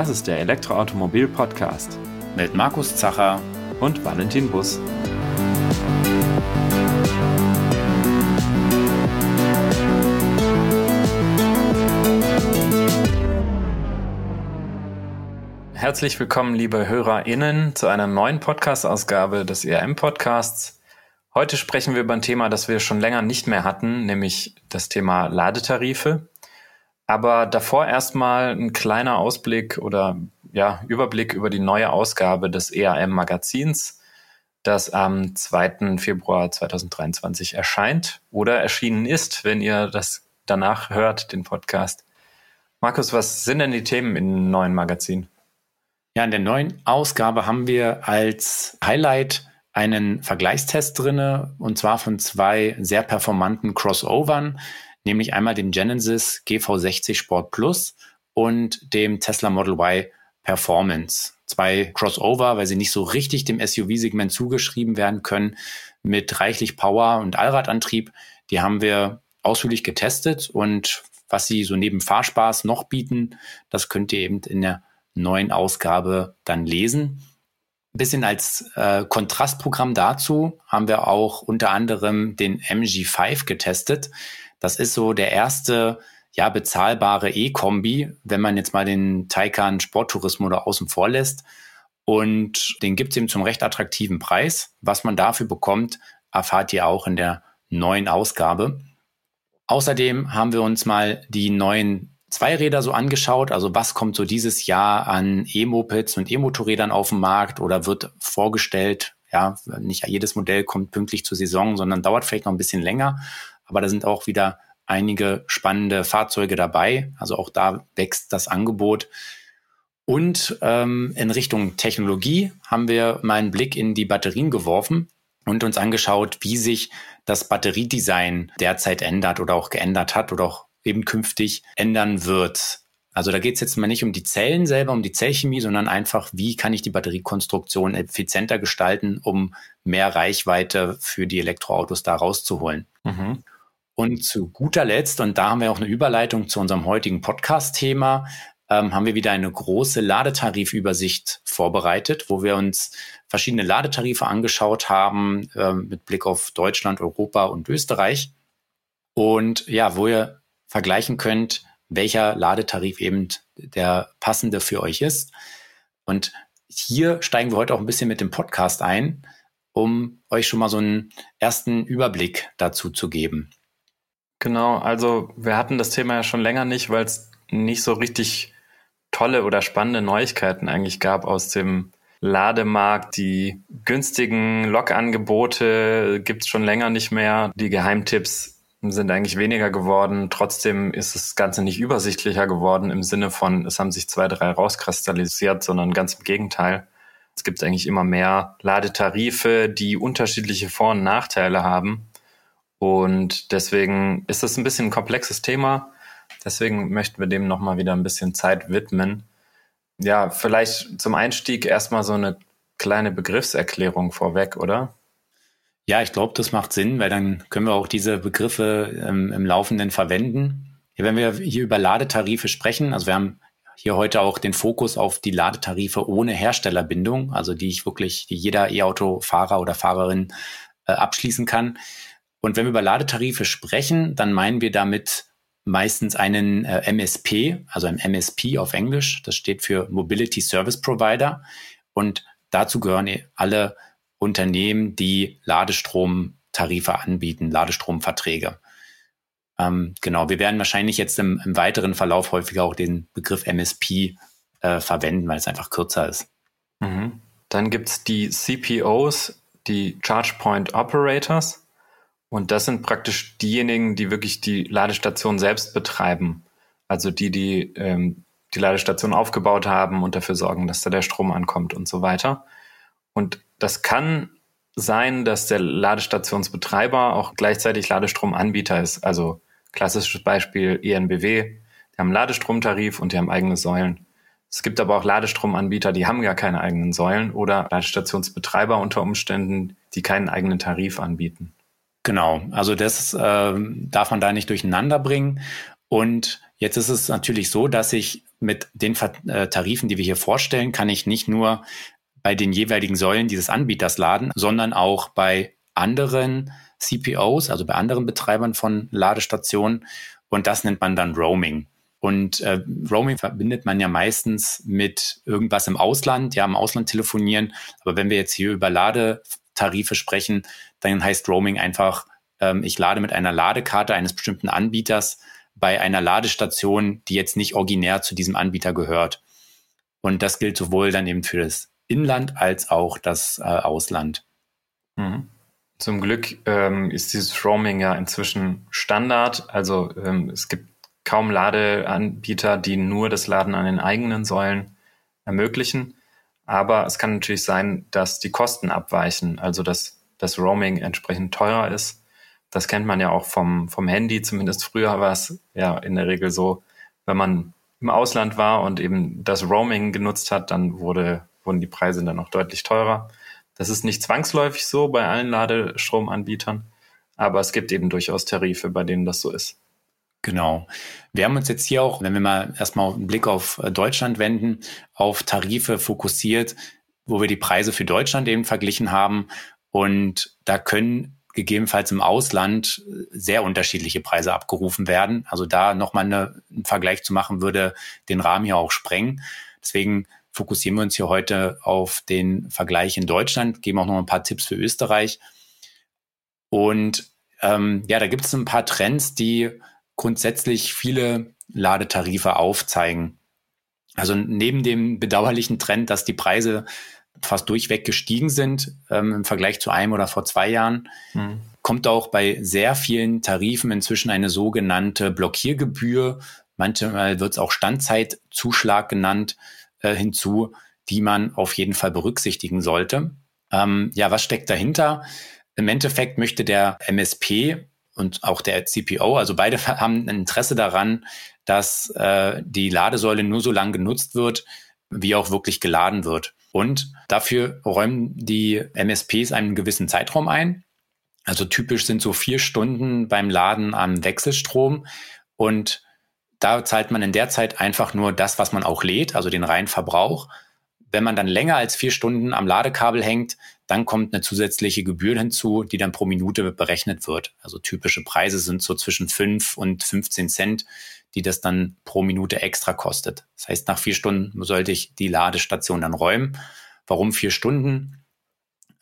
Das ist der Elektroautomobil-Podcast mit Markus Zacher und Valentin Bus. Herzlich willkommen, liebe HörerInnen, zu einer neuen Podcast-Ausgabe des ERM-Podcasts. Heute sprechen wir über ein Thema, das wir schon länger nicht mehr hatten, nämlich das Thema Ladetarife. Aber davor erstmal ein kleiner Ausblick oder ja, Überblick über die neue Ausgabe des EAM Magazins, das am 2. Februar 2023 erscheint oder erschienen ist, wenn ihr das danach hört, den Podcast. Markus, was sind denn die Themen im neuen Magazin? Ja, in der neuen Ausgabe haben wir als Highlight einen Vergleichstest drinne und zwar von zwei sehr performanten Crossovern, nämlich einmal dem Genesis GV60 Sport Plus und dem Tesla Model Y Performance. Zwei Crossover, weil sie nicht so richtig dem SUV-Segment zugeschrieben werden können, mit reichlich Power und Allradantrieb. Die haben wir ausführlich getestet und was sie so neben Fahrspaß noch bieten, das könnt ihr eben in der neuen Ausgabe dann lesen. Bisschen als äh, Kontrastprogramm dazu haben wir auch unter anderem den MG5 getestet. Das ist so der erste ja, bezahlbare E-Kombi, wenn man jetzt mal den Taycan Sporttourismus da außen vor lässt. Und den gibt es eben zum recht attraktiven Preis. Was man dafür bekommt, erfahrt ihr auch in der neuen Ausgabe. Außerdem haben wir uns mal die neuen Zweiräder so angeschaut. Also was kommt so dieses Jahr an E-Mopeds und E-Motorrädern auf den Markt oder wird vorgestellt? Ja, nicht jedes Modell kommt pünktlich zur Saison, sondern dauert vielleicht noch ein bisschen länger. Aber da sind auch wieder einige spannende Fahrzeuge dabei. Also auch da wächst das Angebot. Und ähm, in Richtung Technologie haben wir mal einen Blick in die Batterien geworfen und uns angeschaut, wie sich das Batteriedesign derzeit ändert oder auch geändert hat oder auch eben künftig ändern wird. Also da geht es jetzt mal nicht um die Zellen selber, um die Zellchemie, sondern einfach, wie kann ich die Batteriekonstruktion effizienter gestalten, um mehr Reichweite für die Elektroautos da rauszuholen. Mhm. Und zu guter Letzt, und da haben wir auch eine Überleitung zu unserem heutigen Podcast-Thema, ähm, haben wir wieder eine große Ladetarifübersicht vorbereitet, wo wir uns verschiedene Ladetarife angeschaut haben, ähm, mit Blick auf Deutschland, Europa und Österreich. Und ja, wo ihr vergleichen könnt, welcher Ladetarif eben der passende für euch ist. Und hier steigen wir heute auch ein bisschen mit dem Podcast ein, um euch schon mal so einen ersten Überblick dazu zu geben. Genau, also wir hatten das Thema ja schon länger nicht, weil es nicht so richtig tolle oder spannende Neuigkeiten eigentlich gab aus dem Lademarkt. Die günstigen Log-Angebote gibt es schon länger nicht mehr. Die Geheimtipps sind eigentlich weniger geworden. Trotzdem ist das Ganze nicht übersichtlicher geworden im Sinne von, es haben sich zwei, drei rauskristallisiert, sondern ganz im Gegenteil. Es gibt eigentlich immer mehr Ladetarife, die unterschiedliche Vor- und Nachteile haben. Und deswegen ist es ein bisschen ein komplexes Thema. Deswegen möchten wir dem nochmal wieder ein bisschen Zeit widmen. Ja, vielleicht zum Einstieg erstmal so eine kleine Begriffserklärung vorweg, oder? Ja, ich glaube, das macht Sinn, weil dann können wir auch diese Begriffe ähm, im Laufenden verwenden. Ja, wenn wir hier über Ladetarife sprechen, also wir haben hier heute auch den Fokus auf die Ladetarife ohne Herstellerbindung, also die ich wirklich, die jeder E-Auto-Fahrer oder Fahrerin äh, abschließen kann. Und wenn wir über Ladetarife sprechen, dann meinen wir damit meistens einen äh, MSP, also ein MSP auf Englisch. Das steht für Mobility Service Provider. Und dazu gehören alle Unternehmen, die Ladestromtarife anbieten, Ladestromverträge. Ähm, genau, wir werden wahrscheinlich jetzt im, im, weiteren Verlauf häufiger auch den Begriff MSP äh, verwenden, weil es einfach kürzer ist. Mhm. Dann gibt's die CPOs, die Charge Point Operators. Und das sind praktisch diejenigen, die wirklich die Ladestation selbst betreiben. Also die, die ähm, die Ladestation aufgebaut haben und dafür sorgen, dass da der Strom ankommt und so weiter. Und das kann sein, dass der Ladestationsbetreiber auch gleichzeitig Ladestromanbieter ist. Also klassisches Beispiel ENBW. Die haben einen Ladestromtarif und die haben eigene Säulen. Es gibt aber auch Ladestromanbieter, die haben gar keine eigenen Säulen oder Ladestationsbetreiber unter Umständen, die keinen eigenen Tarif anbieten. Genau, also das äh, darf man da nicht durcheinander bringen. Und jetzt ist es natürlich so, dass ich mit den äh, Tarifen, die wir hier vorstellen, kann ich nicht nur bei den jeweiligen Säulen dieses Anbieters laden, sondern auch bei anderen CPOs, also bei anderen Betreibern von Ladestationen. Und das nennt man dann Roaming. Und äh, Roaming verbindet man ja meistens mit irgendwas im Ausland, ja, im Ausland telefonieren. Aber wenn wir jetzt hier über Ladetarife sprechen, dann heißt Roaming einfach, ähm, ich lade mit einer Ladekarte eines bestimmten Anbieters bei einer Ladestation, die jetzt nicht originär zu diesem Anbieter gehört. Und das gilt sowohl dann eben für das Inland als auch das äh, Ausland. Mhm. Zum Glück ähm, ist dieses Roaming ja inzwischen Standard. Also ähm, es gibt kaum Ladeanbieter, die nur das Laden an den eigenen Säulen ermöglichen. Aber es kann natürlich sein, dass die Kosten abweichen, also dass das Roaming entsprechend teurer ist. Das kennt man ja auch vom, vom Handy. Zumindest früher war es ja in der Regel so, wenn man im Ausland war und eben das Roaming genutzt hat, dann wurde, wurden die Preise dann auch deutlich teurer. Das ist nicht zwangsläufig so bei allen Ladestromanbietern, aber es gibt eben durchaus Tarife, bei denen das so ist. Genau. Wir haben uns jetzt hier auch, wenn wir mal erstmal einen Blick auf Deutschland wenden, auf Tarife fokussiert, wo wir die Preise für Deutschland eben verglichen haben. Und da können gegebenenfalls im Ausland sehr unterschiedliche Preise abgerufen werden. Also da nochmal eine, einen Vergleich zu machen, würde den Rahmen hier auch sprengen. Deswegen fokussieren wir uns hier heute auf den Vergleich in Deutschland, geben auch noch ein paar Tipps für Österreich. Und ähm, ja, da gibt es ein paar Trends, die grundsätzlich viele Ladetarife aufzeigen. Also neben dem bedauerlichen Trend, dass die Preise fast durchweg gestiegen sind ähm, im Vergleich zu einem oder vor zwei Jahren, mhm. kommt auch bei sehr vielen Tarifen inzwischen eine sogenannte Blockiergebühr, manchmal wird es auch Standzeitzuschlag genannt, äh, hinzu, die man auf jeden Fall berücksichtigen sollte. Ähm, ja, was steckt dahinter? Im Endeffekt möchte der MSP und auch der CPO, also beide haben ein Interesse daran, dass äh, die Ladesäule nur so lange genutzt wird, wie auch wirklich geladen wird. Und dafür räumen die MSPs einen gewissen Zeitraum ein. Also typisch sind so vier Stunden beim Laden am Wechselstrom. Und da zahlt man in der Zeit einfach nur das, was man auch lädt, also den reinen Verbrauch. Wenn man dann länger als vier Stunden am Ladekabel hängt, dann kommt eine zusätzliche Gebühr hinzu, die dann pro Minute berechnet wird. Also typische Preise sind so zwischen fünf und 15 Cent, die das dann pro Minute extra kostet. Das heißt, nach vier Stunden sollte ich die Ladestation dann räumen. Warum vier Stunden?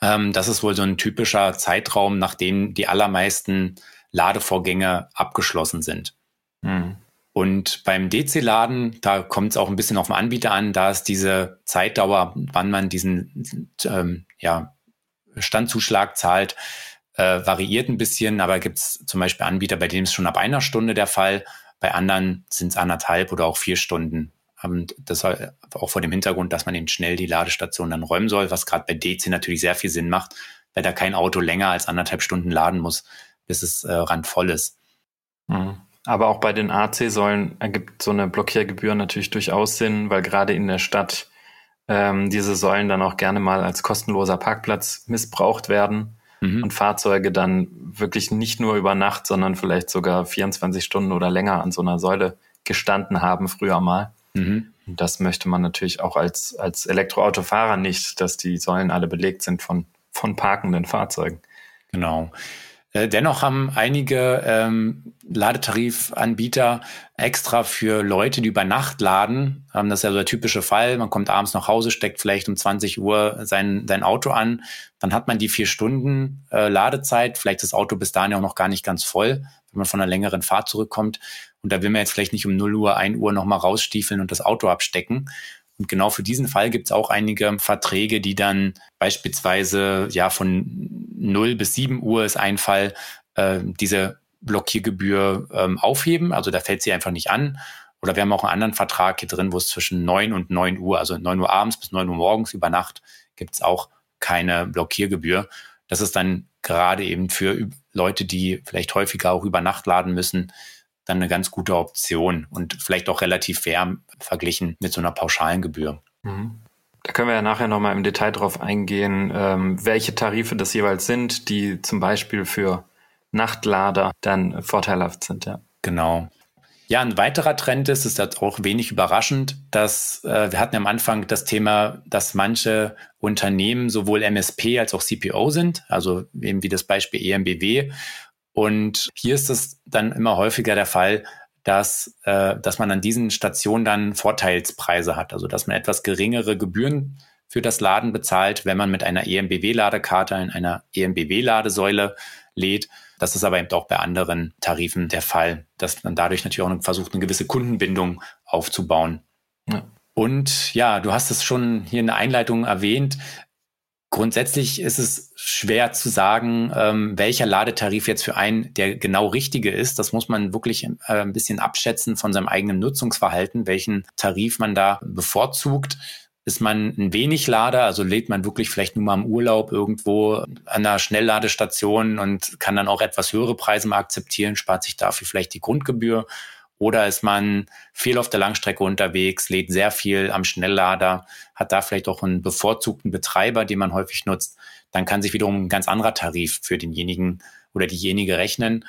Ähm, das ist wohl so ein typischer Zeitraum, nachdem die allermeisten Ladevorgänge abgeschlossen sind. Mhm. Und beim DC-Laden, da kommt es auch ein bisschen auf den Anbieter an, da ist diese Zeitdauer, wann man diesen ähm, ja, Standzuschlag zahlt, äh, variiert ein bisschen, aber gibt es zum Beispiel Anbieter, bei denen ist schon ab einer Stunde der Fall, bei anderen sind es anderthalb oder auch vier Stunden. Und das auch vor dem Hintergrund, dass man eben schnell die Ladestation dann räumen soll, was gerade bei DC natürlich sehr viel Sinn macht, weil da kein Auto länger als anderthalb Stunden laden muss, bis es äh, randvoll ist. Mhm. Aber auch bei den AC-Säulen ergibt so eine Blockiergebühr natürlich durchaus Sinn, weil gerade in der Stadt ähm, diese Säulen dann auch gerne mal als kostenloser Parkplatz missbraucht werden mhm. und Fahrzeuge dann wirklich nicht nur über Nacht, sondern vielleicht sogar 24 Stunden oder länger an so einer Säule gestanden haben früher mal. Mhm. Und das möchte man natürlich auch als, als Elektroautofahrer nicht, dass die Säulen alle belegt sind von, von parkenden Fahrzeugen. Genau. Äh, dennoch haben einige ähm, Ladetarifanbieter extra für Leute, die über Nacht laden. Ähm, das ist ja so der typische Fall. Man kommt abends nach Hause, steckt vielleicht um 20 Uhr sein, sein Auto an. Dann hat man die vier Stunden äh, Ladezeit. Vielleicht ist das Auto bis dahin auch noch gar nicht ganz voll, wenn man von einer längeren Fahrt zurückkommt. Und da will man jetzt vielleicht nicht um 0 Uhr, 1 Uhr nochmal rausstiefeln und das Auto abstecken. Und genau für diesen Fall gibt es auch einige Verträge, die dann beispielsweise ja von 0 bis 7 Uhr ist ein Fall, äh, diese Blockiergebühr ähm, aufheben. Also da fällt sie einfach nicht an. Oder wir haben auch einen anderen Vertrag hier drin, wo es zwischen 9 und 9 Uhr, also 9 Uhr abends bis 9 Uhr morgens über Nacht, gibt es auch keine Blockiergebühr. Das ist dann gerade eben für Leute, die vielleicht häufiger auch über Nacht laden müssen, dann eine ganz gute Option und vielleicht auch relativ fair verglichen mit so einer pauschalen Gebühr. Mhm. Da können wir ja nachher nochmal im Detail drauf eingehen, ähm, welche Tarife das jeweils sind, die zum Beispiel für Nachtlader dann vorteilhaft sind. Ja. Genau. Ja, ein weiterer Trend ist, ist das auch wenig überraschend, dass äh, wir hatten am Anfang das Thema, dass manche Unternehmen sowohl MSP als auch CPO sind, also eben wie das Beispiel EMBW. Und hier ist es dann immer häufiger der Fall, dass, äh, dass man an diesen Stationen dann Vorteilspreise hat, also dass man etwas geringere Gebühren für das Laden bezahlt, wenn man mit einer EMBW-Ladekarte in einer EMBW-Ladesäule lädt. Das ist aber eben auch bei anderen Tarifen der Fall, dass man dadurch natürlich auch versucht, eine gewisse Kundenbindung aufzubauen. Ja. Und ja, du hast es schon hier in der Einleitung erwähnt. Grundsätzlich ist es schwer zu sagen, ähm, welcher Ladetarif jetzt für einen der genau richtige ist. Das muss man wirklich äh, ein bisschen abschätzen von seinem eigenen Nutzungsverhalten, welchen Tarif man da bevorzugt. Ist man ein wenig Lader, also lädt man wirklich vielleicht nur mal im Urlaub irgendwo an einer Schnellladestation und kann dann auch etwas höhere Preise mal akzeptieren, spart sich dafür vielleicht die Grundgebühr. Oder ist man viel auf der Langstrecke unterwegs, lädt sehr viel am Schnelllader, hat da vielleicht auch einen bevorzugten Betreiber, den man häufig nutzt, dann kann sich wiederum ein ganz anderer Tarif für denjenigen oder diejenige rechnen.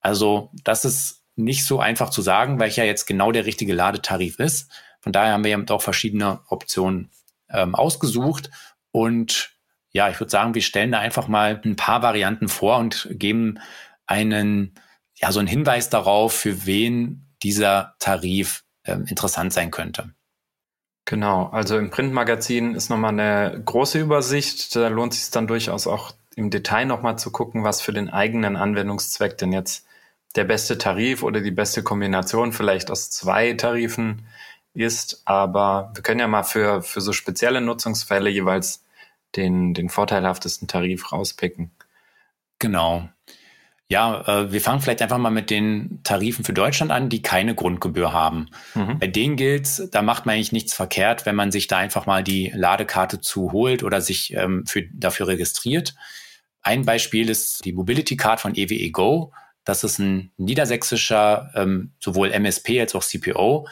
Also das ist nicht so einfach zu sagen, welcher jetzt genau der richtige Ladetarif ist. Von daher haben wir ja auch verschiedene Optionen ähm, ausgesucht. Und ja, ich würde sagen, wir stellen da einfach mal ein paar Varianten vor und geben einen, ja, so einen Hinweis darauf, für wen dieser Tarif ähm, interessant sein könnte. Genau, also im Printmagazin ist nochmal eine große Übersicht. Da lohnt sich dann durchaus auch im Detail nochmal zu gucken, was für den eigenen Anwendungszweck denn jetzt der beste Tarif oder die beste Kombination vielleicht aus zwei Tarifen ist, aber wir können ja mal für, für so spezielle Nutzungsfälle jeweils den, den vorteilhaftesten Tarif rauspicken. Genau. Ja, äh, wir fangen vielleicht einfach mal mit den Tarifen für Deutschland an, die keine Grundgebühr haben. Mhm. Bei denen gilt, da macht man eigentlich nichts verkehrt, wenn man sich da einfach mal die Ladekarte zu holt oder sich ähm, für, dafür registriert. Ein Beispiel ist die Mobility Card von EWE Go. Das ist ein niedersächsischer, ähm, sowohl MSP als auch CPO.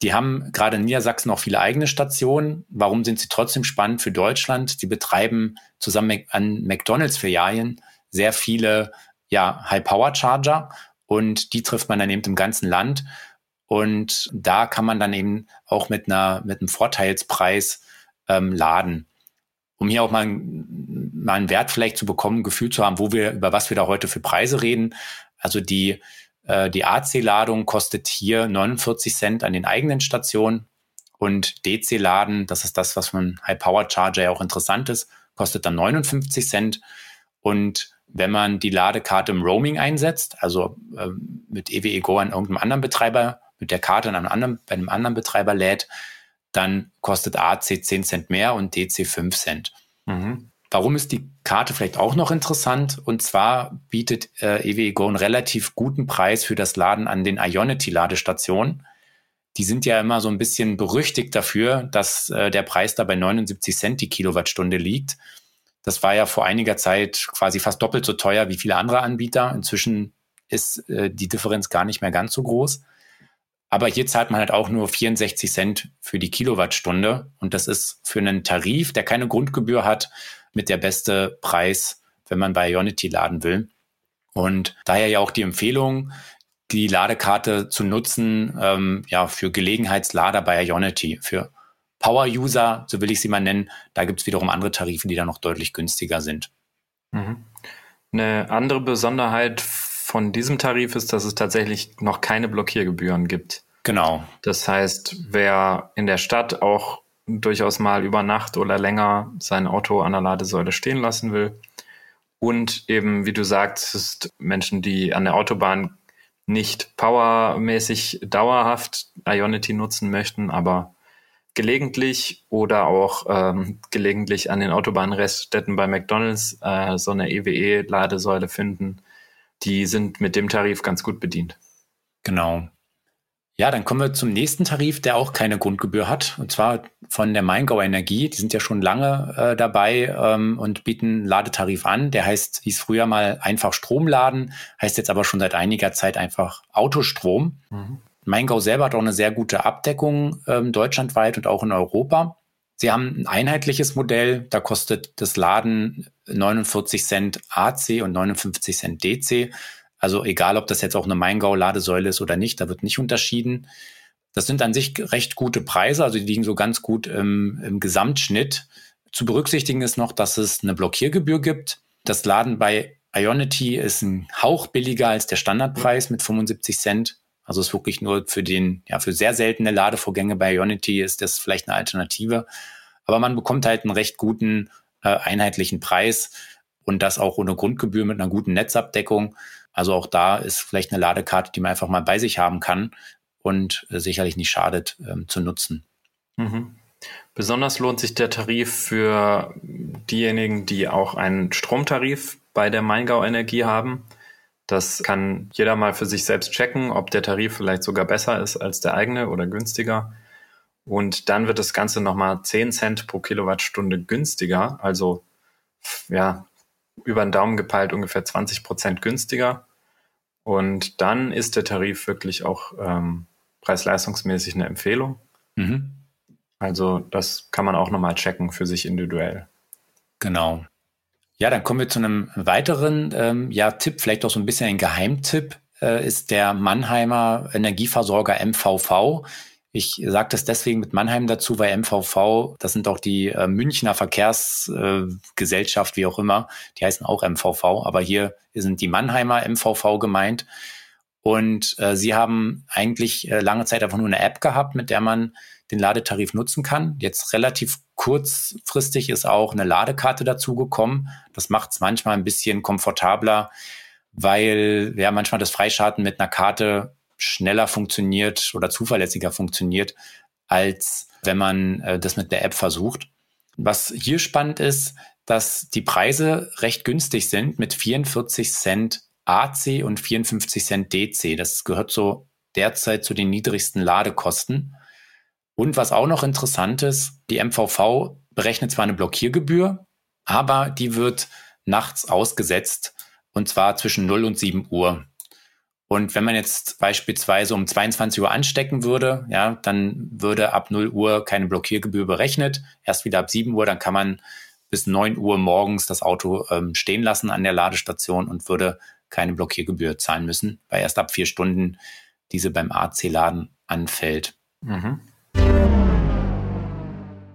Die haben gerade in Niedersachsen auch viele eigene Stationen. Warum sind sie trotzdem spannend für Deutschland? Sie betreiben zusammen an McDonalds-Filialen sehr viele ja, High-Power-Charger und die trifft man dann eben im ganzen Land. Und da kann man dann eben auch mit einer mit einem Vorteilspreis ähm, laden. Um hier auch mal, mal einen Wert vielleicht zu bekommen, ein Gefühl zu haben, wo wir, über was wir da heute für Preise reden. Also die äh, die AC-Ladung kostet hier 49 Cent an den eigenen Stationen und DC-Laden, das ist das, was von High-Power-Charger ja auch interessant ist, kostet dann 59 Cent. Und wenn man die Ladekarte im Roaming einsetzt, also äh, mit EWE Go an irgendeinem anderen Betreiber, mit der Karte an einem anderen, bei einem anderen Betreiber lädt, dann kostet AC 10 Cent mehr und DC 5 Cent. Mhm. Warum ist die Karte vielleicht auch noch interessant? Und zwar bietet äh, EWE einen relativ guten Preis für das Laden an den Ionity-Ladestationen. Die sind ja immer so ein bisschen berüchtigt dafür, dass äh, der Preis da bei 79 Cent die Kilowattstunde liegt. Das war ja vor einiger Zeit quasi fast doppelt so teuer wie viele andere Anbieter. Inzwischen ist äh, die Differenz gar nicht mehr ganz so groß. Aber hier zahlt man halt auch nur 64 Cent für die Kilowattstunde. Und das ist für einen Tarif, der keine Grundgebühr hat, mit der beste Preis, wenn man bei Ionity laden will. Und daher ja auch die Empfehlung, die Ladekarte zu nutzen, ähm, ja, für Gelegenheitslader bei Ionity. Für Power-User, so will ich sie mal nennen, da gibt es wiederum andere Tarife, die da noch deutlich günstiger sind. Mhm. Eine andere Besonderheit von diesem Tarif ist, dass es tatsächlich noch keine Blockiergebühren gibt. Genau. Das heißt, wer in der Stadt auch durchaus mal über Nacht oder länger sein Auto an der Ladesäule stehen lassen will. Und eben, wie du sagst, Menschen, die an der Autobahn nicht powermäßig dauerhaft Ionity nutzen möchten, aber gelegentlich oder auch ähm, gelegentlich an den Autobahnreststätten bei McDonalds äh, so eine EWE-Ladesäule finden, die sind mit dem Tarif ganz gut bedient. Genau. Ja, dann kommen wir zum nächsten Tarif, der auch keine Grundgebühr hat, und zwar von der Maingau Energie. Die sind ja schon lange äh, dabei ähm, und bieten Ladetarif an. Der heißt, hieß früher mal einfach Stromladen, heißt jetzt aber schon seit einiger Zeit einfach Autostrom. Mhm. Maingau selber hat auch eine sehr gute Abdeckung ähm, deutschlandweit und auch in Europa. Sie haben ein einheitliches Modell, da kostet das Laden 49 Cent AC und 59 Cent DC. Also egal, ob das jetzt auch eine Maingau-Ladesäule ist oder nicht, da wird nicht unterschieden. Das sind an sich recht gute Preise, also die liegen so ganz gut im, im Gesamtschnitt. Zu berücksichtigen ist noch, dass es eine Blockiergebühr gibt. Das Laden bei Ionity ist ein Hauch billiger als der Standardpreis mit 75 Cent. Also ist wirklich nur für den, ja, für sehr seltene Ladevorgänge bei Ionity ist das vielleicht eine Alternative. Aber man bekommt halt einen recht guten äh, einheitlichen Preis und das auch ohne Grundgebühr mit einer guten Netzabdeckung. Also auch da ist vielleicht eine Ladekarte, die man einfach mal bei sich haben kann und äh, sicherlich nicht schadet ähm, zu nutzen. Mhm. Besonders lohnt sich der Tarif für diejenigen, die auch einen Stromtarif bei der Maingau Energie haben. Das kann jeder mal für sich selbst checken, ob der Tarif vielleicht sogar besser ist als der eigene oder günstiger. Und dann wird das Ganze nochmal 10 Cent pro Kilowattstunde günstiger, also ja, über den Daumen gepeilt ungefähr 20 Prozent günstiger. Und dann ist der Tarif wirklich auch ähm, preis-leistungsmäßig eine Empfehlung. Mhm. Also das kann man auch nochmal checken für sich individuell. Genau. Ja, dann kommen wir zu einem weiteren ähm, ja, Tipp, vielleicht auch so ein bisschen ein Geheimtipp, äh, ist der Mannheimer Energieversorger MVV. Ich sage das deswegen mit Mannheim dazu, weil MVV, das sind auch die äh, Münchner Verkehrsgesellschaft, äh, wie auch immer, die heißen auch MVV, aber hier sind die Mannheimer MVV gemeint. Und äh, sie haben eigentlich äh, lange Zeit einfach nur eine App gehabt, mit der man den Ladetarif nutzen kann. Jetzt relativ kurzfristig ist auch eine Ladekarte dazugekommen. Das macht es manchmal ein bisschen komfortabler, weil ja manchmal das Freischalten mit einer Karte schneller funktioniert oder zuverlässiger funktioniert, als wenn man äh, das mit der App versucht. Was hier spannend ist, dass die Preise recht günstig sind mit 44 Cent AC und 54 Cent DC. Das gehört so derzeit zu den niedrigsten Ladekosten. Und was auch noch interessant ist, die MVV berechnet zwar eine Blockiergebühr, aber die wird nachts ausgesetzt und zwar zwischen 0 und 7 Uhr. Und wenn man jetzt beispielsweise um 22 Uhr anstecken würde, ja, dann würde ab 0 Uhr keine Blockiergebühr berechnet. Erst wieder ab 7 Uhr, dann kann man bis 9 Uhr morgens das Auto ähm, stehen lassen an der Ladestation und würde keine Blockiergebühr zahlen müssen, weil erst ab vier Stunden diese beim AC-Laden anfällt. Mhm.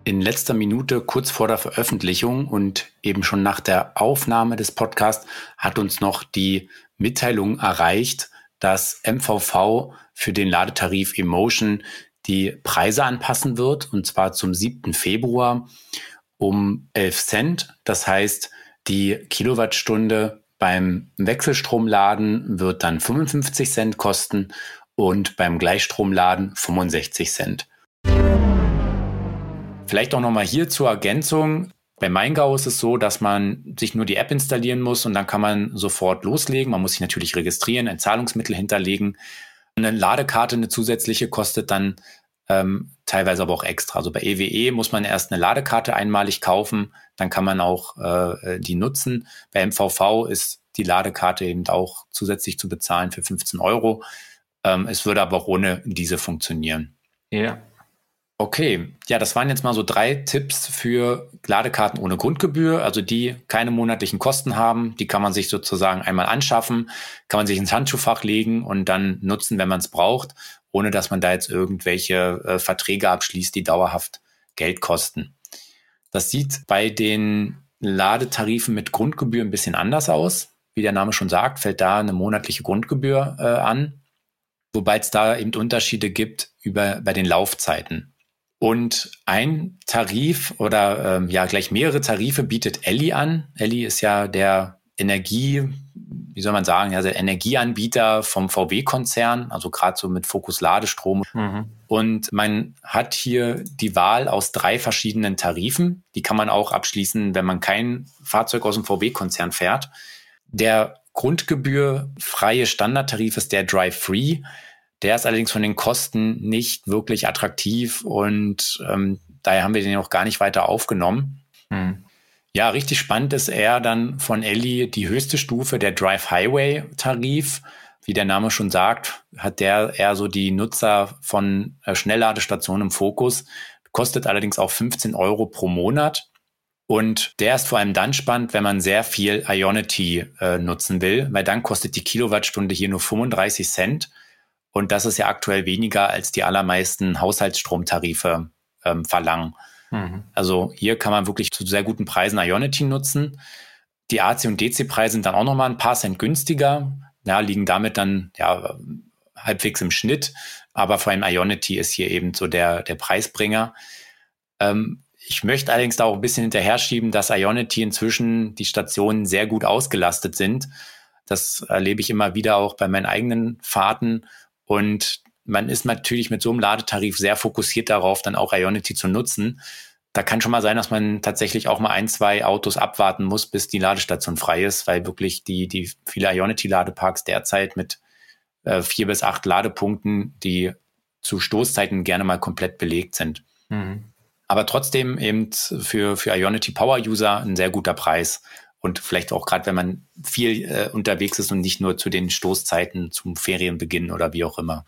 In letzter Minute, kurz vor der Veröffentlichung und eben schon nach der Aufnahme des Podcasts, hat uns noch die Mitteilung erreicht, dass MVV für den Ladetarif Emotion die Preise anpassen wird, und zwar zum 7. Februar um 11 Cent. Das heißt, die Kilowattstunde beim Wechselstromladen wird dann 55 Cent kosten und beim Gleichstromladen 65 Cent. Vielleicht auch nochmal hier zur Ergänzung. Bei Maingau ist es so, dass man sich nur die App installieren muss und dann kann man sofort loslegen. Man muss sich natürlich registrieren, ein Zahlungsmittel hinterlegen. Eine Ladekarte, eine zusätzliche, kostet dann ähm, teilweise aber auch extra. Also bei EWE e muss man erst eine Ladekarte einmalig kaufen, dann kann man auch äh, die nutzen. Bei MVV ist die Ladekarte eben auch zusätzlich zu bezahlen für 15 Euro. Ähm, es würde aber auch ohne diese funktionieren. Ja. Okay, ja, das waren jetzt mal so drei Tipps für Ladekarten ohne Grundgebühr, also die keine monatlichen Kosten haben. Die kann man sich sozusagen einmal anschaffen, kann man sich ins Handschuhfach legen und dann nutzen, wenn man es braucht, ohne dass man da jetzt irgendwelche äh, Verträge abschließt, die dauerhaft Geld kosten. Das sieht bei den Ladetarifen mit Grundgebühr ein bisschen anders aus. Wie der Name schon sagt, fällt da eine monatliche Grundgebühr äh, an, wobei es da eben Unterschiede gibt über, bei den Laufzeiten. Und ein Tarif oder ähm, ja gleich mehrere Tarife bietet Elli an. Elli ist ja der Energie, wie soll man sagen, ja, der Energieanbieter vom VW-Konzern, also gerade so mit Fokus Ladestrom. Mhm. Und man hat hier die Wahl aus drei verschiedenen Tarifen. Die kann man auch abschließen, wenn man kein Fahrzeug aus dem VW-Konzern fährt. Der Grundgebührfreie Standardtarif ist der Drive Free. Der ist allerdings von den Kosten nicht wirklich attraktiv und ähm, daher haben wir den auch gar nicht weiter aufgenommen. Hm. Ja, richtig spannend ist er dann von Elli die höchste Stufe, der Drive Highway Tarif. Wie der Name schon sagt, hat der eher so die Nutzer von äh, Schnellladestationen im Fokus, kostet allerdings auch 15 Euro pro Monat. Und der ist vor allem dann spannend, wenn man sehr viel Ionity äh, nutzen will, weil dann kostet die Kilowattstunde hier nur 35 Cent. Und das ist ja aktuell weniger, als die allermeisten Haushaltsstromtarife ähm, verlangen. Mhm. Also hier kann man wirklich zu sehr guten Preisen Ionity nutzen. Die AC- und DC-Preise sind dann auch nochmal ein paar Cent günstiger, ja, liegen damit dann ja halbwegs im Schnitt. Aber vor allem Ionity ist hier eben so der, der Preisbringer. Ähm, ich möchte allerdings da auch ein bisschen hinterher schieben, dass Ionity inzwischen die Stationen sehr gut ausgelastet sind. Das erlebe ich immer wieder auch bei meinen eigenen Fahrten. Und man ist natürlich mit so einem Ladetarif sehr fokussiert darauf, dann auch Ionity zu nutzen. Da kann schon mal sein, dass man tatsächlich auch mal ein, zwei Autos abwarten muss, bis die Ladestation frei ist, weil wirklich die, die viele Ionity-Ladeparks derzeit mit äh, vier bis acht Ladepunkten, die zu Stoßzeiten gerne mal komplett belegt sind. Mhm aber trotzdem eben für, für Ionity Power User ein sehr guter Preis. Und vielleicht auch gerade, wenn man viel äh, unterwegs ist und nicht nur zu den Stoßzeiten zum Ferienbeginn oder wie auch immer.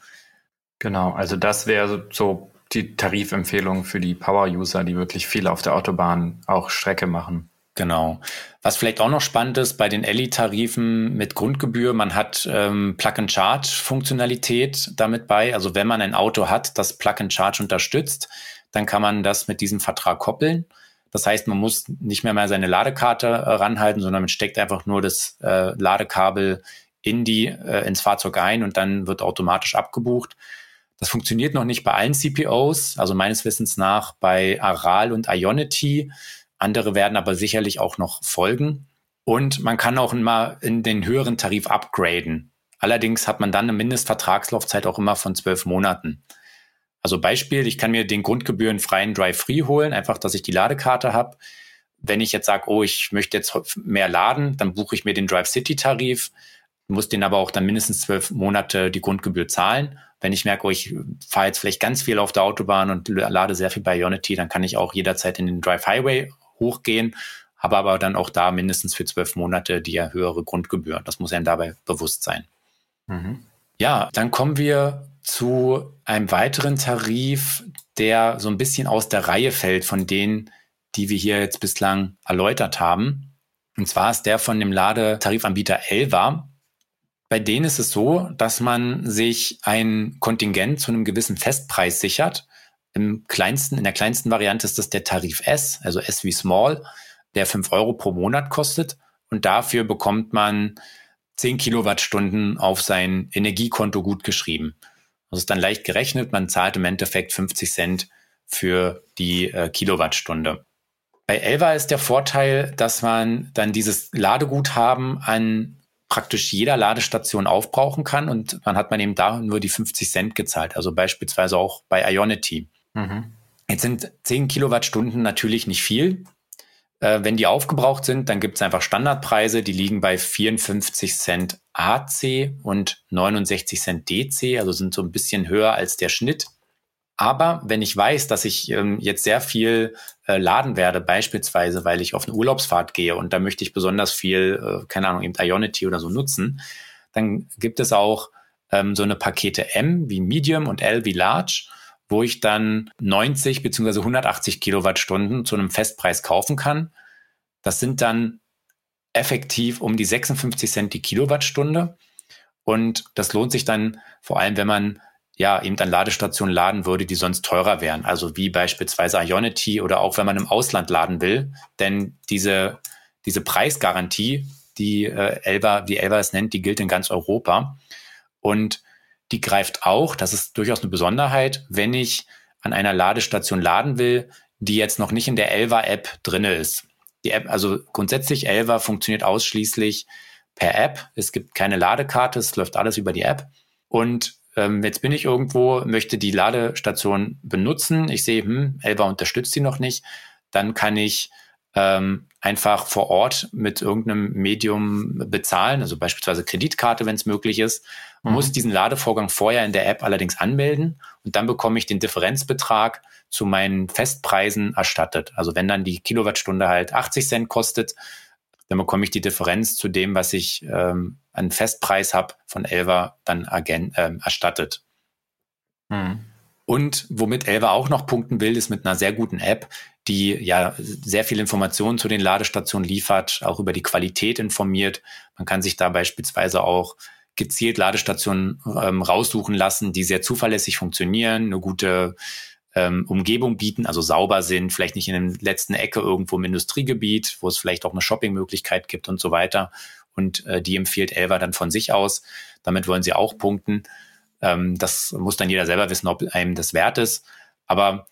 Genau, also das wäre so die Tarifempfehlung für die Power-User, die wirklich viel auf der Autobahn auch Strecke machen. Genau. Was vielleicht auch noch spannend ist bei den Elli-Tarifen mit Grundgebühr, man hat ähm, Plug-and-Charge-Funktionalität damit bei. Also wenn man ein Auto hat, das Plug-and-Charge unterstützt, dann kann man das mit diesem Vertrag koppeln. Das heißt, man muss nicht mehr mal seine Ladekarte äh, ranhalten, sondern man steckt einfach nur das äh, Ladekabel in die, äh, ins Fahrzeug ein und dann wird automatisch abgebucht. Das funktioniert noch nicht bei allen CPOs, also meines Wissens nach bei Aral und Ionity. Andere werden aber sicherlich auch noch folgen. Und man kann auch immer in den höheren Tarif upgraden. Allerdings hat man dann eine Mindestvertragslaufzeit auch immer von zwölf Monaten. Also Beispiel, ich kann mir den grundgebührenfreien Drive-Free holen, einfach, dass ich die Ladekarte habe. Wenn ich jetzt sage, oh, ich möchte jetzt mehr laden, dann buche ich mir den Drive City-Tarif, muss den aber auch dann mindestens zwölf Monate die Grundgebühr zahlen. Wenn ich merke, oh, ich fahre jetzt vielleicht ganz viel auf der Autobahn und lade sehr viel bei Ionity, dann kann ich auch jederzeit in den Drive Highway hochgehen, habe aber dann auch da mindestens für zwölf Monate die höhere Grundgebühr. Das muss einem dabei bewusst sein. Mhm. Ja, dann kommen wir zu einem weiteren Tarif, der so ein bisschen aus der Reihe fällt von denen, die wir hier jetzt bislang erläutert haben. Und zwar ist der von dem Ladetarifanbieter Elva. Bei denen ist es so, dass man sich ein Kontingent zu einem gewissen Festpreis sichert. Im kleinsten, in der kleinsten Variante ist das der Tarif S, also S wie Small, der fünf Euro pro Monat kostet. Und dafür bekommt man zehn Kilowattstunden auf sein Energiekonto gut geschrieben. Das ist dann leicht gerechnet. Man zahlt im Endeffekt 50 Cent für die äh, Kilowattstunde. Bei Elva ist der Vorteil, dass man dann dieses Ladeguthaben an praktisch jeder Ladestation aufbrauchen kann und man hat man eben da nur die 50 Cent gezahlt, also beispielsweise auch bei Ionity. Mhm. Jetzt sind 10 Kilowattstunden natürlich nicht viel, äh, wenn die aufgebraucht sind, dann gibt es einfach Standardpreise, die liegen bei 54 Cent AC und 69 Cent DC, also sind so ein bisschen höher als der Schnitt. Aber wenn ich weiß, dass ich ähm, jetzt sehr viel äh, laden werde, beispielsweise, weil ich auf eine Urlaubsfahrt gehe und da möchte ich besonders viel, äh, keine Ahnung, eben Ionity oder so nutzen, dann gibt es auch ähm, so eine Pakete M wie Medium und L wie Large wo ich dann 90 bzw. 180 Kilowattstunden zu einem Festpreis kaufen kann. Das sind dann effektiv um die 56 Cent die Kilowattstunde. Und das lohnt sich dann vor allem, wenn man ja eben an Ladestationen laden würde, die sonst teurer wären. Also wie beispielsweise Ionity oder auch wenn man im Ausland laden will. Denn diese, diese Preisgarantie, die äh, Elva, wie Elva es nennt, die gilt in ganz Europa. Und die greift auch, das ist durchaus eine Besonderheit, wenn ich an einer Ladestation laden will, die jetzt noch nicht in der Elva-App drinne ist. Die App, also grundsätzlich Elva funktioniert ausschließlich per App. Es gibt keine Ladekarte, es läuft alles über die App. Und ähm, jetzt bin ich irgendwo, möchte die Ladestation benutzen. Ich sehe, hm, Elva unterstützt sie noch nicht. Dann kann ich ähm, einfach vor Ort mit irgendeinem Medium bezahlen, also beispielsweise Kreditkarte, wenn es möglich ist. Man mhm. muss diesen Ladevorgang vorher in der App allerdings anmelden und dann bekomme ich den Differenzbetrag zu meinen Festpreisen erstattet. Also wenn dann die Kilowattstunde halt 80 Cent kostet, dann bekomme ich die Differenz zu dem, was ich ähm, an Festpreis habe von Elva dann agen, ähm, erstattet. Mhm. Und womit Elva auch noch punkten will, ist mit einer sehr guten App, die ja sehr viel Informationen zu den Ladestationen liefert, auch über die Qualität informiert. Man kann sich da beispielsweise auch gezielt Ladestationen ähm, raussuchen lassen, die sehr zuverlässig funktionieren, eine gute ähm, Umgebung bieten, also sauber sind, vielleicht nicht in der letzten Ecke irgendwo im Industriegebiet, wo es vielleicht auch eine Shoppingmöglichkeit gibt und so weiter. Und äh, die empfiehlt Elva dann von sich aus. Damit wollen sie auch punkten. Ähm, das muss dann jeder selber wissen, ob einem das wert ist. Aber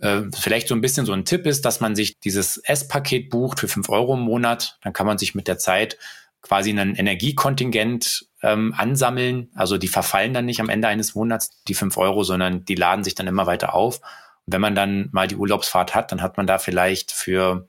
äh, vielleicht so ein bisschen so ein Tipp ist, dass man sich dieses S-Paket bucht für fünf Euro im Monat. Dann kann man sich mit der Zeit quasi einen Energiekontingent ähm, ansammeln. Also die verfallen dann nicht am Ende eines Monats, die fünf Euro, sondern die laden sich dann immer weiter auf. Und wenn man dann mal die Urlaubsfahrt hat, dann hat man da vielleicht für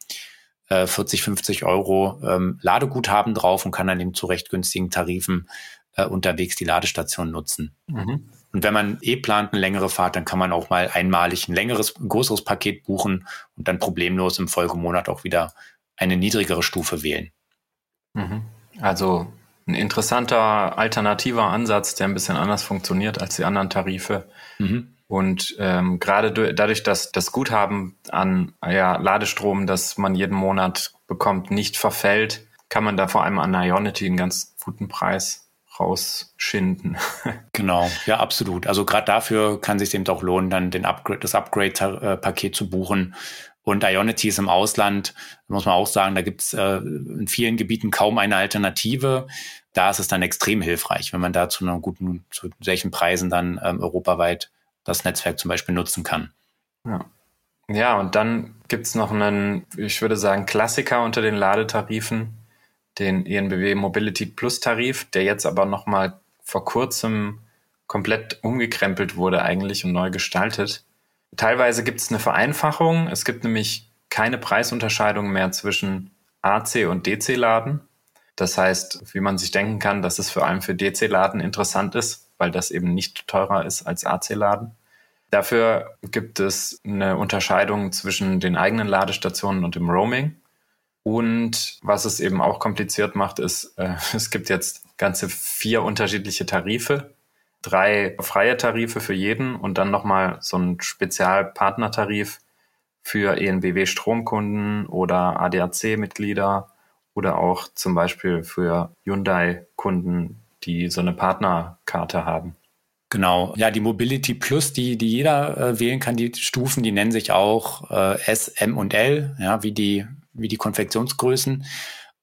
äh, 40, 50 Euro ähm, Ladeguthaben drauf und kann dann eben zu recht günstigen Tarifen äh, unterwegs die Ladestation nutzen. Mhm. Und wenn man eh plant eine längere Fahrt, dann kann man auch mal einmalig ein längeres, ein größeres Paket buchen und dann problemlos im Folgemonat auch wieder eine niedrigere Stufe wählen. Mhm. Also ein interessanter alternativer Ansatz, der ein bisschen anders funktioniert als die anderen Tarife. Mhm. Und ähm, gerade dadurch, dass das Guthaben an ja, Ladestrom, das man jeden Monat bekommt, nicht verfällt, kann man da vor allem an Ionity einen ganz guten Preis rausschinden. genau, ja, absolut. Also gerade dafür kann sich eben auch lohnen, dann den Upgrade, das Upgrade-Paket zu buchen. Und Ionity ist im Ausland, muss man auch sagen, da gibt es äh, in vielen Gebieten kaum eine Alternative. Da ist es dann extrem hilfreich, wenn man da zu einer guten, zu solchen Preisen dann ähm, europaweit das Netzwerk zum Beispiel nutzen kann. Ja. Ja, und dann gibt es noch einen, ich würde sagen, Klassiker unter den Ladetarifen, den ENBW Mobility Plus Tarif, der jetzt aber nochmal vor kurzem komplett umgekrempelt wurde eigentlich und neu gestaltet. Teilweise gibt es eine Vereinfachung. Es gibt nämlich keine Preisunterscheidung mehr zwischen AC und DC-Laden. Das heißt, wie man sich denken kann, dass es vor allem für DC-Laden interessant ist, weil das eben nicht teurer ist als AC-Laden. Dafür gibt es eine Unterscheidung zwischen den eigenen Ladestationen und dem Roaming. Und was es eben auch kompliziert macht, ist, äh, es gibt jetzt ganze vier unterschiedliche Tarife, drei freie Tarife für jeden und dann nochmal so ein Spezialpartnertarif für ENBW Stromkunden oder ADAC-Mitglieder oder auch zum Beispiel für Hyundai-Kunden, die so eine Partnerkarte haben. Genau, ja, die Mobility Plus, die, die jeder äh, wählen kann, die Stufen, die nennen sich auch äh, S, M und L, ja, wie die wie die Konfektionsgrößen.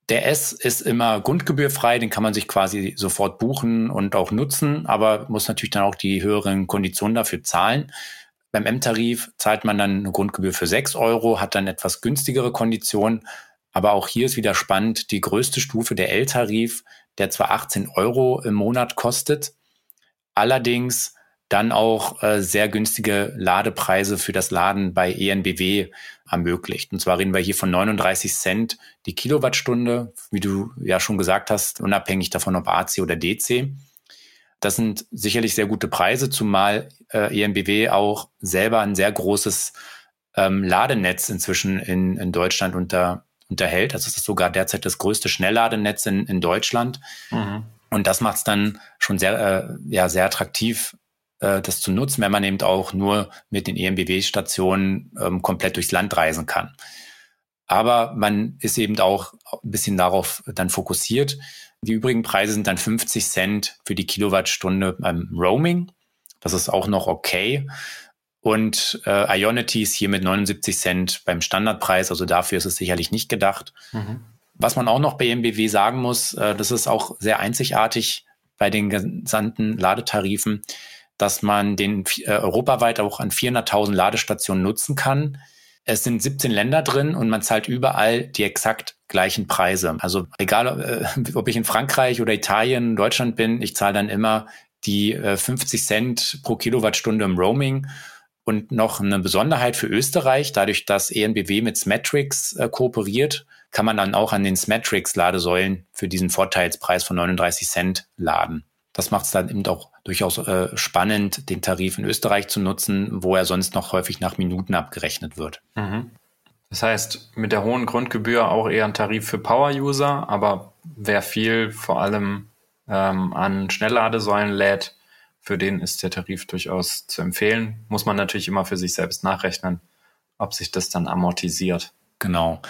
Der S ist immer grundgebührfrei, den kann man sich quasi sofort buchen und auch nutzen, aber muss natürlich dann auch die höheren Konditionen dafür zahlen. Beim M-Tarif zahlt man dann eine Grundgebühr für 6 Euro, hat dann etwas günstigere Konditionen. Aber auch hier ist wieder spannend, die größte Stufe, der L-Tarif, der zwar 18 Euro im Monat kostet, allerdings dann auch äh, sehr günstige Ladepreise für das Laden bei ENBW ermöglicht. Und zwar reden wir hier von 39 Cent die Kilowattstunde, wie du ja schon gesagt hast, unabhängig davon, ob AC oder DC. Das sind sicherlich sehr gute Preise, zumal äh, ENBW auch selber ein sehr großes ähm, Ladenetz inzwischen in, in Deutschland unter, unterhält. Also es ist sogar derzeit das größte Schnellladenetz in, in Deutschland. Mhm. Und das macht es dann schon sehr, äh, ja, sehr attraktiv, äh, das zu nutzen, wenn man eben auch nur mit den EMBW-Stationen ähm, komplett durchs Land reisen kann. Aber man ist eben auch ein bisschen darauf dann fokussiert. Die übrigen Preise sind dann 50 Cent für die Kilowattstunde beim Roaming. Das ist auch noch okay. Und äh, Ionity ist hier mit 79 Cent beim Standardpreis, also dafür ist es sicherlich nicht gedacht. Mhm. Was man auch noch bei MBW sagen muss, äh, das ist auch sehr einzigartig bei den gesamten Ladetarifen dass man den äh, europaweit auch an 400.000 Ladestationen nutzen kann. Es sind 17 Länder drin und man zahlt überall die exakt gleichen Preise. Also egal, äh, ob ich in Frankreich oder Italien, Deutschland bin, ich zahle dann immer die äh, 50 Cent pro Kilowattstunde im Roaming. Und noch eine Besonderheit für Österreich, dadurch, dass ENBW mit Smetrix äh, kooperiert, kann man dann auch an den Smetrix-Ladesäulen für diesen Vorteilspreis von 39 Cent laden. Das macht es dann eben auch durchaus äh, spannend, den Tarif in Österreich zu nutzen, wo er sonst noch häufig nach Minuten abgerechnet wird. Mhm. Das heißt, mit der hohen Grundgebühr auch eher ein Tarif für Power-User, aber wer viel vor allem ähm, an Schnellladesäulen lädt, für den ist der Tarif durchaus zu empfehlen. Muss man natürlich immer für sich selbst nachrechnen, ob sich das dann amortisiert. Genau.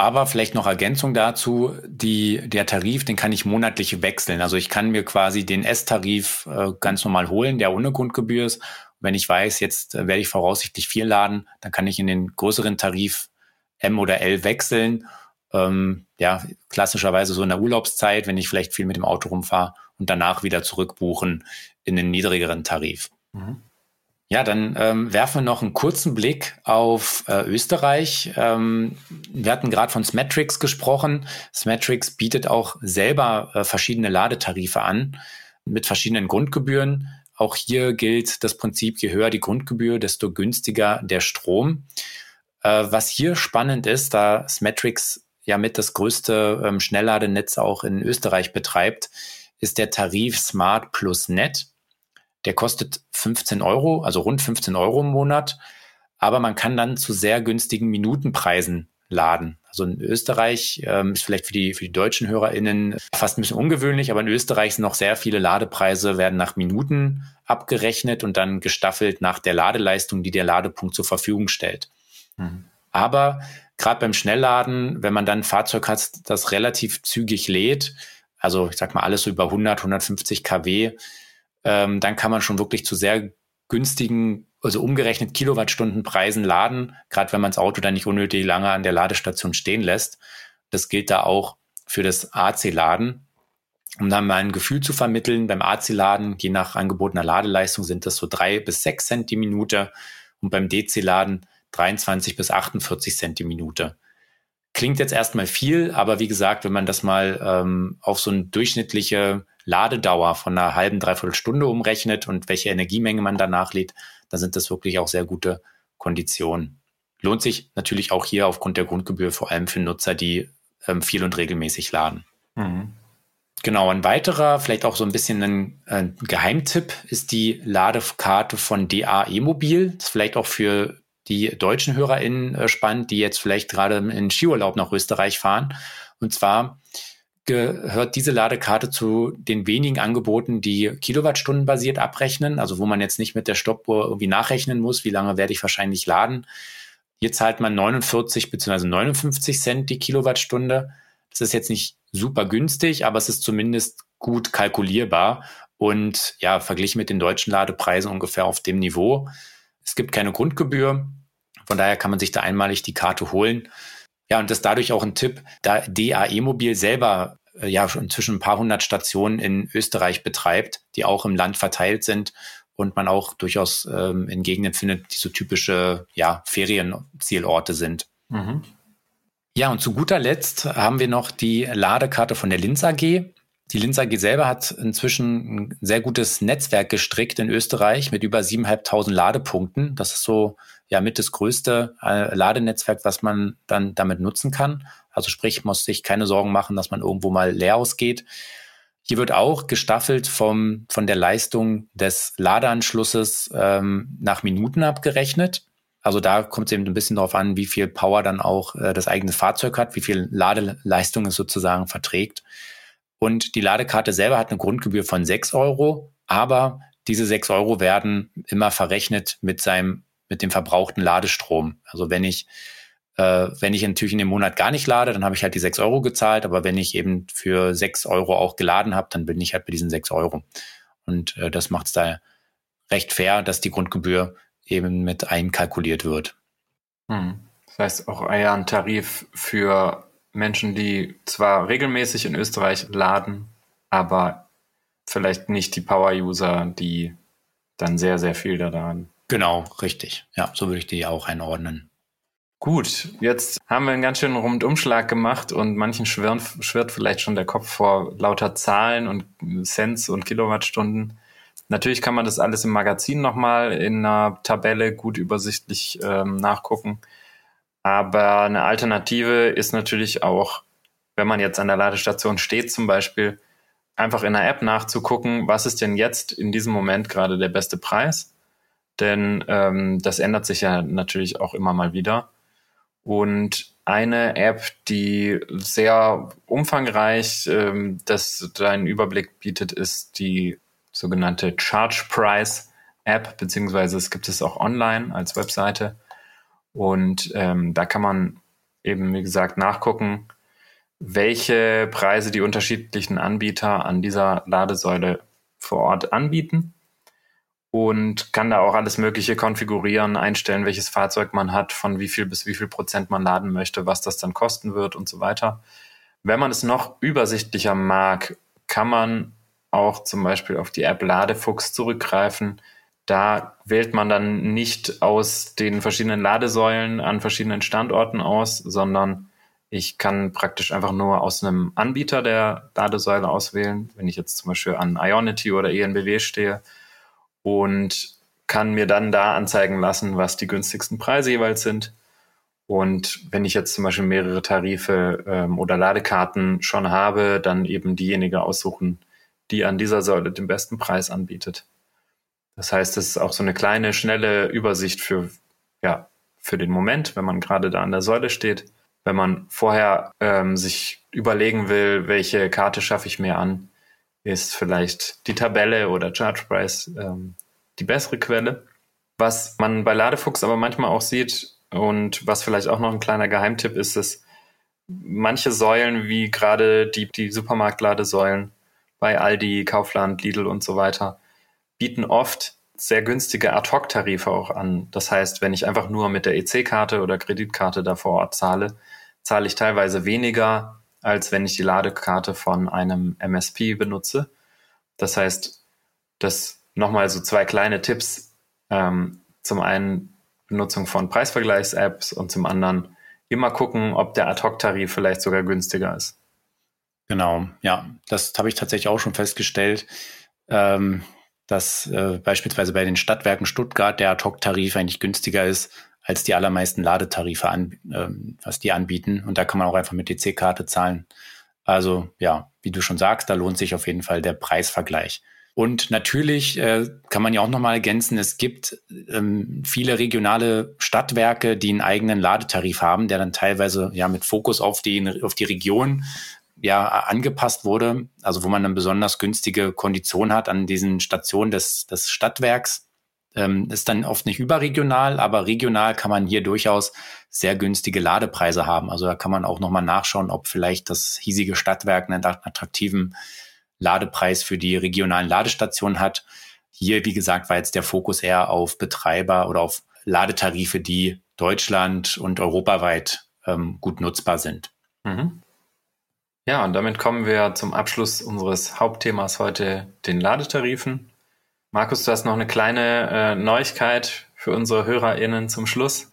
Aber vielleicht noch Ergänzung dazu, die, der Tarif, den kann ich monatlich wechseln. Also ich kann mir quasi den S-Tarif äh, ganz normal holen, der ohne Grundgebühr ist. Wenn ich weiß, jetzt äh, werde ich voraussichtlich viel laden, dann kann ich in den größeren Tarif M oder L wechseln. Ähm, ja, klassischerweise so in der Urlaubszeit, wenn ich vielleicht viel mit dem Auto rumfahre und danach wieder zurückbuchen in den niedrigeren Tarif. Mhm. Ja, dann ähm, werfen wir noch einen kurzen Blick auf äh, Österreich. Ähm, wir hatten gerade von Smetrix gesprochen. Smetrix bietet auch selber äh, verschiedene Ladetarife an mit verschiedenen Grundgebühren. Auch hier gilt das Prinzip, je höher die Grundgebühr, desto günstiger der Strom. Äh, was hier spannend ist, da Smetrix ja mit das größte ähm, Schnellladenetz auch in Österreich betreibt, ist der Tarif Smart Plus Net. Der kostet 15 Euro, also rund 15 Euro im Monat. Aber man kann dann zu sehr günstigen Minutenpreisen laden. Also in Österreich ähm, ist vielleicht für die, für die deutschen HörerInnen fast ein bisschen ungewöhnlich, aber in Österreich sind noch sehr viele Ladepreise, werden nach Minuten abgerechnet und dann gestaffelt nach der Ladeleistung, die der Ladepunkt zur Verfügung stellt. Mhm. Aber gerade beim Schnellladen, wenn man dann ein Fahrzeug hat, das relativ zügig lädt, also ich sag mal alles so über 100, 150 kW, ähm, dann kann man schon wirklich zu sehr günstigen, also umgerechnet Kilowattstundenpreisen laden, gerade wenn man das Auto dann nicht unnötig lange an der Ladestation stehen lässt. Das gilt da auch für das AC-Laden. Um dann mal ein Gefühl zu vermitteln, beim AC-Laden, je nach angebotener Ladeleistung, sind das so drei bis sechs Cent die Minute und beim DC-Laden 23 bis 48 Cent die Minute. Klingt jetzt erstmal viel, aber wie gesagt, wenn man das mal ähm, auf so eine durchschnittliche Ladedauer von einer halben, dreiviertel Stunde umrechnet und welche Energiemenge man danach lädt, dann sind das wirklich auch sehr gute Konditionen. Lohnt sich natürlich auch hier aufgrund der Grundgebühr vor allem für Nutzer, die ähm, viel und regelmäßig laden. Mhm. Genau, ein weiterer, vielleicht auch so ein bisschen ein, ein Geheimtipp ist die Ladekarte von DAE Mobil. Das ist vielleicht auch für die deutschen HörerInnen äh, spannend, die jetzt vielleicht gerade in Skiurlaub nach Österreich fahren. Und zwar gehört diese Ladekarte zu den wenigen Angeboten, die Kilowattstunden basiert abrechnen, also wo man jetzt nicht mit der Stoppuhr irgendwie nachrechnen muss, wie lange werde ich wahrscheinlich laden. Hier zahlt man 49 bzw. 59 Cent die Kilowattstunde. Das ist jetzt nicht super günstig, aber es ist zumindest gut kalkulierbar und ja, verglichen mit den deutschen Ladepreisen ungefähr auf dem Niveau. Es gibt keine Grundgebühr. Von daher kann man sich da einmalig die Karte holen. Ja, und das ist dadurch auch ein Tipp, da DAE Mobil selber äh, ja schon inzwischen ein paar hundert Stationen in Österreich betreibt, die auch im Land verteilt sind und man auch durchaus ähm, in Gegenden findet, die so typische ja, Ferienzielorte sind. Mhm. Ja, und zu guter Letzt haben wir noch die Ladekarte von der Linz AG. Die Linz AG selber hat inzwischen ein sehr gutes Netzwerk gestrickt in Österreich mit über 7.500 Ladepunkten. Das ist so ja mit das größte äh, Ladenetzwerk, was man dann damit nutzen kann. Also sprich, muss sich keine Sorgen machen, dass man irgendwo mal leer ausgeht. Hier wird auch gestaffelt vom, von der Leistung des Ladeanschlusses ähm, nach Minuten abgerechnet. Also da kommt es eben ein bisschen darauf an, wie viel Power dann auch äh, das eigene Fahrzeug hat, wie viel Ladeleistung es sozusagen verträgt. Und die Ladekarte selber hat eine Grundgebühr von 6 Euro, aber diese 6 Euro werden immer verrechnet mit seinem mit dem verbrauchten Ladestrom. Also wenn ich, äh, wenn ich natürlich in dem Monat gar nicht lade, dann habe ich halt die sechs Euro gezahlt, aber wenn ich eben für sechs Euro auch geladen habe, dann bin ich halt bei diesen sechs Euro. Und äh, das macht es da recht fair, dass die Grundgebühr eben mit einkalkuliert wird. Hm. Das heißt auch eher ein Tarif für Menschen, die zwar regelmäßig in Österreich laden, aber vielleicht nicht die Power-User, die dann sehr, sehr viel da laden. Genau, richtig. Ja, so würde ich die auch einordnen. Gut, jetzt haben wir einen ganz schönen Rundumschlag gemacht und manchen schwirren, schwirrt vielleicht schon der Kopf vor lauter Zahlen und Cents und Kilowattstunden. Natürlich kann man das alles im Magazin nochmal in einer Tabelle gut übersichtlich ähm, nachgucken. Aber eine Alternative ist natürlich auch, wenn man jetzt an der Ladestation steht zum Beispiel, einfach in der App nachzugucken, was ist denn jetzt in diesem Moment gerade der beste Preis denn ähm, das ändert sich ja natürlich auch immer mal wieder. Und eine App, die sehr umfangreich ähm, das, einen Überblick bietet, ist die sogenannte Charge Price App, beziehungsweise es gibt es auch online als Webseite. Und ähm, da kann man eben, wie gesagt, nachgucken, welche Preise die unterschiedlichen Anbieter an dieser Ladesäule vor Ort anbieten und kann da auch alles Mögliche konfigurieren, einstellen, welches Fahrzeug man hat, von wie viel bis wie viel Prozent man laden möchte, was das dann kosten wird und so weiter. Wenn man es noch übersichtlicher mag, kann man auch zum Beispiel auf die App Ladefuchs zurückgreifen. Da wählt man dann nicht aus den verschiedenen Ladesäulen an verschiedenen Standorten aus, sondern ich kann praktisch einfach nur aus einem Anbieter der Ladesäule auswählen, wenn ich jetzt zum Beispiel an Ionity oder ENBW stehe und kann mir dann da anzeigen lassen, was die günstigsten Preise jeweils sind. Und wenn ich jetzt zum Beispiel mehrere Tarife ähm, oder Ladekarten schon habe, dann eben diejenige aussuchen, die an dieser Säule den besten Preis anbietet. Das heißt, es ist auch so eine kleine, schnelle Übersicht für, ja, für den Moment, wenn man gerade da an der Säule steht. Wenn man vorher ähm, sich überlegen will, welche Karte schaffe ich mir an, ist vielleicht die Tabelle oder Charge Price ähm, die bessere Quelle. Was man bei Ladefuchs aber manchmal auch sieht und was vielleicht auch noch ein kleiner Geheimtipp ist, ist, manche Säulen, wie gerade die, die Supermarktladesäulen bei Aldi, Kaufland, Lidl und so weiter, bieten oft sehr günstige Ad-Hoc-Tarife auch an. Das heißt, wenn ich einfach nur mit der EC-Karte oder Kreditkarte da vor Ort zahle, zahle ich teilweise weniger als wenn ich die Ladekarte von einem MSP benutze. Das heißt, das nochmal so zwei kleine Tipps. Ähm, zum einen Benutzung von Preisvergleichs-Apps und zum anderen immer gucken, ob der Ad-Hoc-Tarif vielleicht sogar günstiger ist. Genau, ja, das habe ich tatsächlich auch schon festgestellt, ähm, dass äh, beispielsweise bei den Stadtwerken Stuttgart der Ad-Hoc-Tarif eigentlich günstiger ist als die allermeisten Ladetarife an, äh, was die anbieten. Und da kann man auch einfach mit DC-Karte zahlen. Also ja, wie du schon sagst, da lohnt sich auf jeden Fall der Preisvergleich. Und natürlich äh, kann man ja auch nochmal ergänzen, es gibt ähm, viele regionale Stadtwerke, die einen eigenen Ladetarif haben, der dann teilweise ja mit Fokus auf die, auf die Region ja angepasst wurde, also wo man dann besonders günstige Konditionen hat an diesen Stationen des, des Stadtwerks. Ähm, ist dann oft nicht überregional, aber regional kann man hier durchaus sehr günstige Ladepreise haben. Also da kann man auch nochmal nachschauen, ob vielleicht das hiesige Stadtwerk einen attraktiven Ladepreis für die regionalen Ladestationen hat. Hier, wie gesagt, war jetzt der Fokus eher auf Betreiber oder auf Ladetarife, die Deutschland und europaweit ähm, gut nutzbar sind. Mhm. Ja, und damit kommen wir zum Abschluss unseres Hauptthemas heute, den Ladetarifen. Markus, du hast noch eine kleine äh, Neuigkeit für unsere HörerInnen zum Schluss.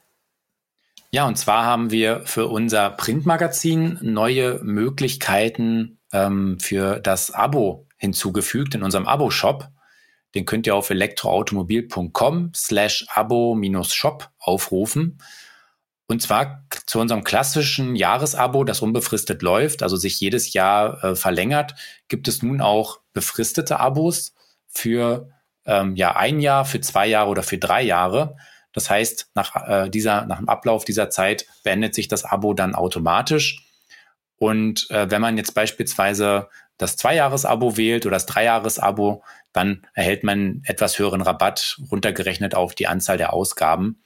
Ja, und zwar haben wir für unser Printmagazin neue Möglichkeiten ähm, für das Abo hinzugefügt in unserem Abo-Shop. Den könnt ihr auf elektroautomobil.com slash abo-shop aufrufen. Und zwar zu unserem klassischen Jahresabo, das unbefristet läuft, also sich jedes Jahr äh, verlängert, gibt es nun auch befristete Abos für ähm, ja ein Jahr, für zwei Jahre oder für drei Jahre. Das heißt, nach, äh, dieser, nach dem Ablauf dieser Zeit beendet sich das Abo dann automatisch. Und äh, wenn man jetzt beispielsweise das Zweijahres-Abo wählt oder das Dreijahres-Abo, dann erhält man etwas höheren Rabatt runtergerechnet auf die Anzahl der Ausgaben.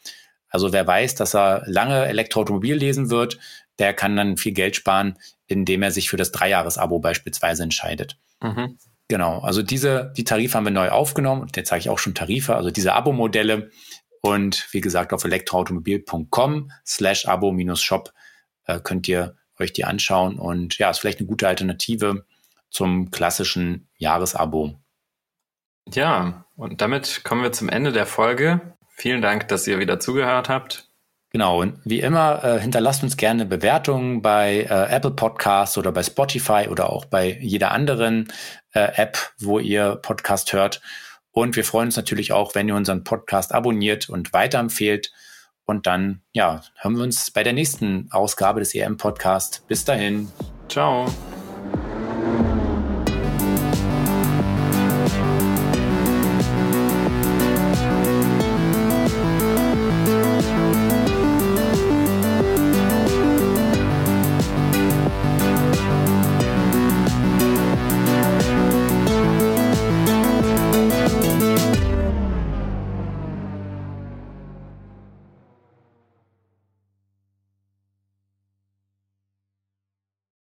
Also wer weiß, dass er lange Elektroautomobil lesen wird, der kann dann viel Geld sparen, indem er sich für das Dreijahres-Abo beispielsweise entscheidet. Mhm. Genau, also diese, die Tarife haben wir neu aufgenommen und jetzt zeige ich auch schon Tarife, also diese Abo-Modelle. Und wie gesagt, auf elektroautomobil.com slash abo-shop äh, könnt ihr euch die anschauen. Und ja, ist vielleicht eine gute Alternative zum klassischen Jahresabo. Ja, und damit kommen wir zum Ende der Folge. Vielen Dank, dass ihr wieder zugehört habt. Genau, und wie immer, äh, hinterlasst uns gerne Bewertungen bei äh, Apple Podcasts oder bei Spotify oder auch bei jeder anderen äh, App, wo ihr Podcast hört. Und wir freuen uns natürlich auch, wenn ihr unseren Podcast abonniert und weiterempfehlt. Und dann, ja, hören wir uns bei der nächsten Ausgabe des EM Podcast. Bis dahin. Ciao.